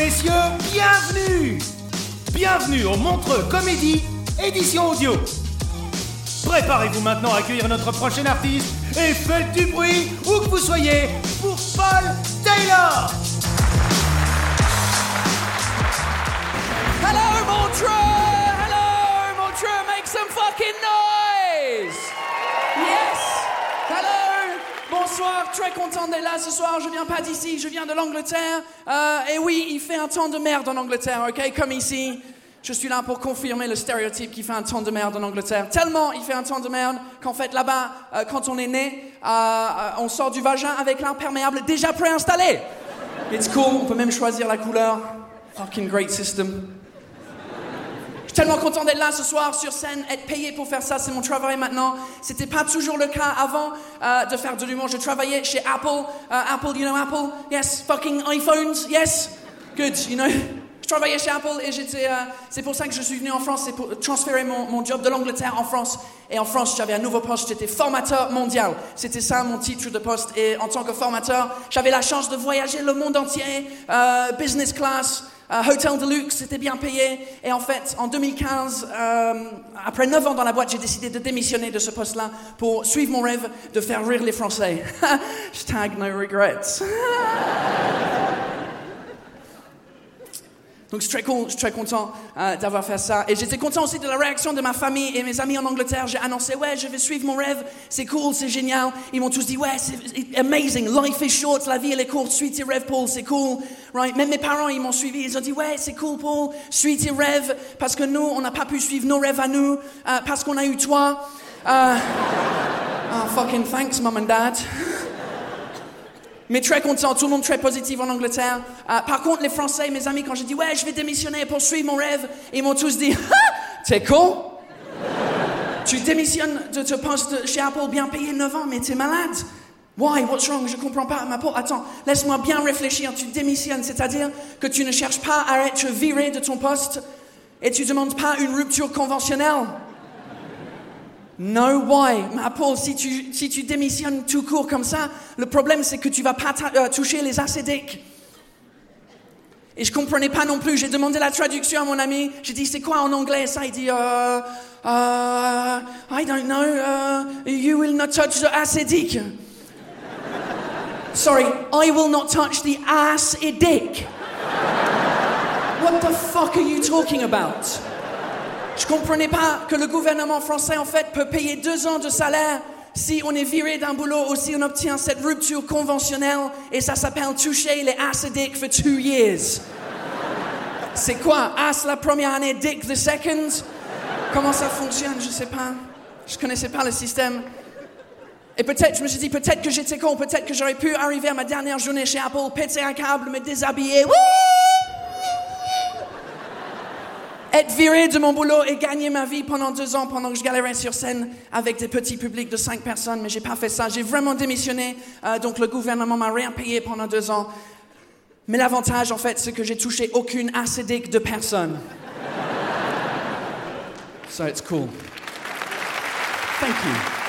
Messieurs, bienvenue Bienvenue au Montreux Comédie, édition audio. Préparez-vous maintenant à accueillir notre prochain artiste et faites du bruit où que vous soyez pour Paul Taylor Hello, Montreux! Hello, Montreux! Make some fucking noise! Très content d'être là ce soir. Je viens pas d'ici, je viens de l'Angleterre. Euh, et oui, il fait un temps de merde en Angleterre, ok? Comme ici. Je suis là pour confirmer le stéréotype qui fait un temps de merde en Angleterre. Tellement il fait un temps de merde qu'en fait là-bas, euh, quand on est né, euh, on sort du vagin avec l'imperméable déjà préinstallé. It's cool, on peut même choisir la couleur. Fucking great system. Je suis tellement content d'être là ce soir sur scène, être payé pour faire ça, c'est mon travail maintenant. C'était pas toujours le cas avant euh, de faire de l'humour. Je travaillais chez Apple. Euh, Apple, you know Apple? Yes, fucking iPhones, yes. Good, you know. Je travaillais chez Apple et j'étais. euh, c'est pour ça que je suis venu en France, c'est pour transférer mon, job de l'Angleterre en France. Et en France, j'avais un nouveau poste, j'étais formateur mondial. C'était ça mon titre de poste. Et en tant que formateur, j'avais la chance de voyager le monde entier, business class. Euh, Hotel Deluxe, c'était bien payé. Et en fait, en 2015, euh, après 9 ans dans la boîte, j'ai décidé de démissionner de ce poste-là pour suivre mon rêve de faire rire les Français. Hashtag no regrets. Donc je suis très, con- je suis très content euh, d'avoir fait ça. Et j'étais content aussi de la réaction de ma famille et mes amis en Angleterre. J'ai annoncé, ouais, je vais suivre mon rêve. C'est cool, c'est génial. Ils m'ont tous dit, ouais, c'est amazing. Life is short, la vie elle est courte. Suis tes rêves, Paul, c'est cool. Right? Même mes parents, ils m'ont suivi. Ils ont dit, ouais, c'est cool, Paul. Suis tes rêves. Parce que nous, on n'a pas pu suivre nos rêves à nous. euh, parce qu'on a eu toi. Euh, oh, fucking thanks, mom and dad. Mais très content, tout le monde très positif en Angleterre. Euh, par contre, les Français, mes amis, quand j'ai dit ouais, je vais démissionner pour suivre mon rêve, ils m'ont tous dit Ah, T'es con Tu démissionnes de ce poste chez Apple bien payé 9 ans, mais t'es malade Why? What's wrong? Je comprends pas. Ma pauvre, attends, laisse-moi bien réfléchir. Tu démissionnes, c'est-à-dire que tu ne cherches pas à être viré de ton poste et tu demandes pas une rupture conventionnelle. No why? Ma Paul, si tu, si tu démissionnes tout court comme ça, le problème c'est que tu vas pas euh, toucher les acédiques. Et je comprenais pas non plus. J'ai demandé la traduction à mon ami. J'ai dit c'est quoi en anglais ça? Il dit euh, euh, I don't know. euh, you will not touch the acidic. Sorry, I will not touch the acidic. What the fuck are you talking about? Je comprenais pas que le gouvernement français, en fait, peut payer deux ans de salaire si on est viré d'un boulot ou si on obtient cette rupture conventionnelle et ça s'appelle toucher les acidiques for two years. C'est quoi? As la première année, dick the second? Comment ça fonctionne? Je sais pas. Je connaissais pas le système. Et peut-être, je me suis dit, peut-être que j'étais con, peut-être que j'aurais pu arriver à ma dernière journée chez Apple, péter un câble, me déshabiller. Wouh! Être viré de mon boulot et gagner ma vie pendant deux ans pendant que je galérais sur scène avec des petits publics de cinq personnes, mais j'ai pas fait ça. J'ai vraiment démissionné, euh, donc le gouvernement m'a rien payé pendant deux ans. Mais l'avantage, en fait, c'est que j'ai touché aucune acédique de personne. So it's cool. Thank you.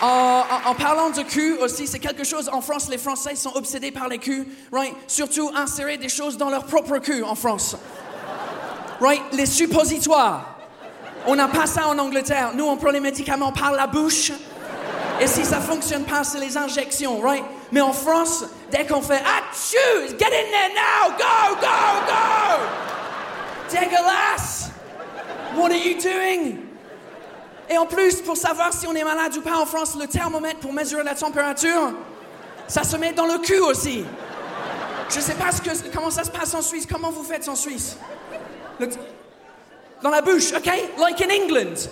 En, en- parlant de cul aussi, c'est quelque chose en France, les Français sont obsédés par les culs, right? Surtout insérer des choses dans leur propre cul en France. Right? Les suppositoires. On n'a pas ça en Angleterre. Nous, on prend les médicaments par la bouche. Et si ça fonctionne pas, c'est les injections, right? Mais en France, dès qu'on fait Achou! Get in there now! Go, go, go! Dégueulasse! What are you doing? Et en plus, pour savoir si on est malade ou pas en France, le thermomètre pour mesurer la température, ça se met dans le cul aussi. Je sais pas ce que, comment ça se passe en Suisse. Comment vous faites en Suisse? Dans la bouche, ok? Like in England.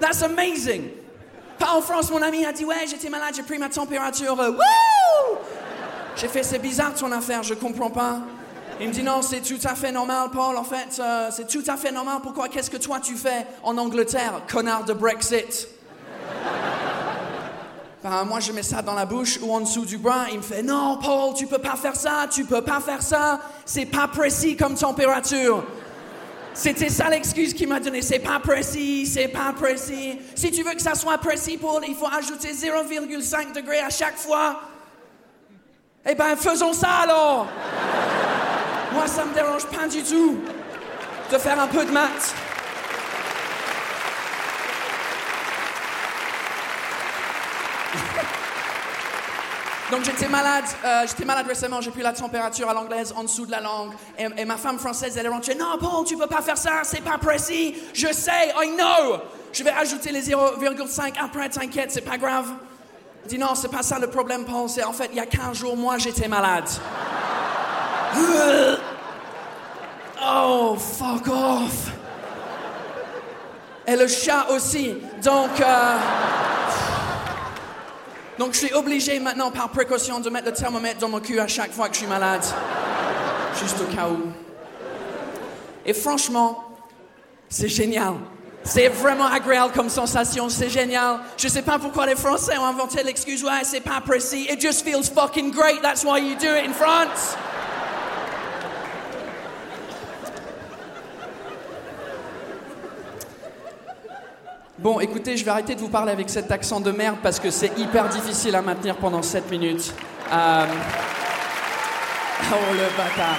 That's amazing. Pas en France, mon ami a dit Ouais, j'étais malade, j'ai pris ma température. euh! J'ai fait C'est bizarre ton affaire, je comprends pas. Il me dit Non, c'est tout à fait normal, Paul. En fait, euh, c'est tout à fait normal. Pourquoi? Qu'est-ce que toi tu fais en Angleterre, connard de Brexit? Ben, moi, je mets ça dans la bouche ou en dessous du bras. Il me fait Non, Paul, tu peux pas faire ça, tu peux pas faire ça. C'est pas précis comme température. C'était ça l'excuse qu'il m'a donnée. C'est pas précis, c'est pas précis. Si tu veux que ça soit précis, Paul, il faut ajouter 0,5 degrés à chaque fois. Eh ben, faisons ça alors. Moi, ça me dérange pas du tout de faire un peu de maths. Donc j'étais malade, euh, j'étais malade récemment, j'ai pris la température à l'anglaise en dessous de la langue. Et, ma femme française, elle est rentrée, non Paul, tu peux pas faire ça, c'est pas précis. Je sais, I know. Je vais ajouter les 0,5 après, t'inquiète, c'est pas grave. Elle dit non, c'est pas ça le problème, Paul, c'est en fait, il y a 15 jours, moi j'étais malade. Oh, fuck off. Et le chat aussi. Donc... euh, donc je suis obligé maintenant par précaution de mettre le thermomètre dans mon cul à chaque fois que je suis malade. Juste au cas où. Et franchement, c'est génial. C'est vraiment agréable comme sensation, c'est génial. Je sais pas pourquoi les Français ont inventé l'excuse, ouais, c'est pas précis. It just feels fucking great, that's why you do it in France. Bon, écoutez, je vais arrêter de vous parler avec cet accent de merde parce que c'est hyper difficile à maintenir pendant 7 minutes. Euh, Oh le bâtard.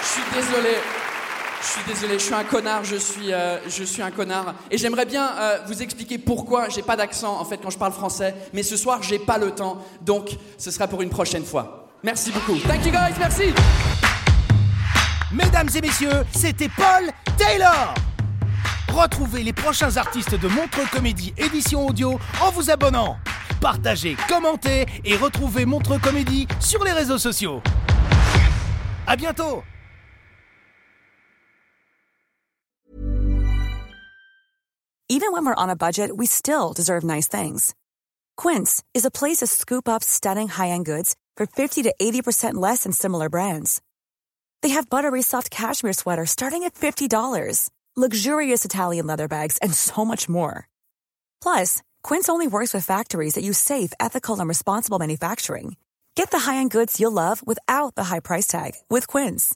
Je suis désolé. Je suis désolé, je suis un connard, je suis, euh, je suis un connard. Et j'aimerais bien euh, vous expliquer pourquoi j'ai pas d'accent en fait quand je parle français, mais ce soir j'ai pas le temps, donc ce sera pour une prochaine fois. Merci beaucoup. Thank you guys, merci. Mesdames et messieurs, c'était Paul Taylor. Retrouvez les prochains artistes de Montreux Comédie édition audio en vous abonnant. Partagez, commentez et retrouvez Montreux Comédie sur les réseaux sociaux. À bientôt. Even when we're on a budget, we still deserve nice things. Quince is a place to scoop up stunning high-end goods for 50 to 80% less than similar brands. They have buttery soft cashmere sweaters starting at $50, luxurious Italian leather bags, and so much more. Plus, Quince only works with factories that use safe, ethical, and responsible manufacturing. Get the high-end goods you'll love without the high price tag with Quince.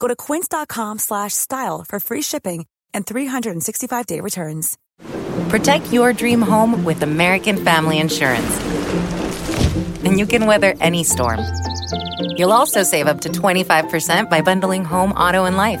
Go to quince.com slash style for free shipping and 365-day returns. Protect your dream home with American Family Insurance. And you can weather any storm. You'll also save up to 25% by bundling home, auto, and life.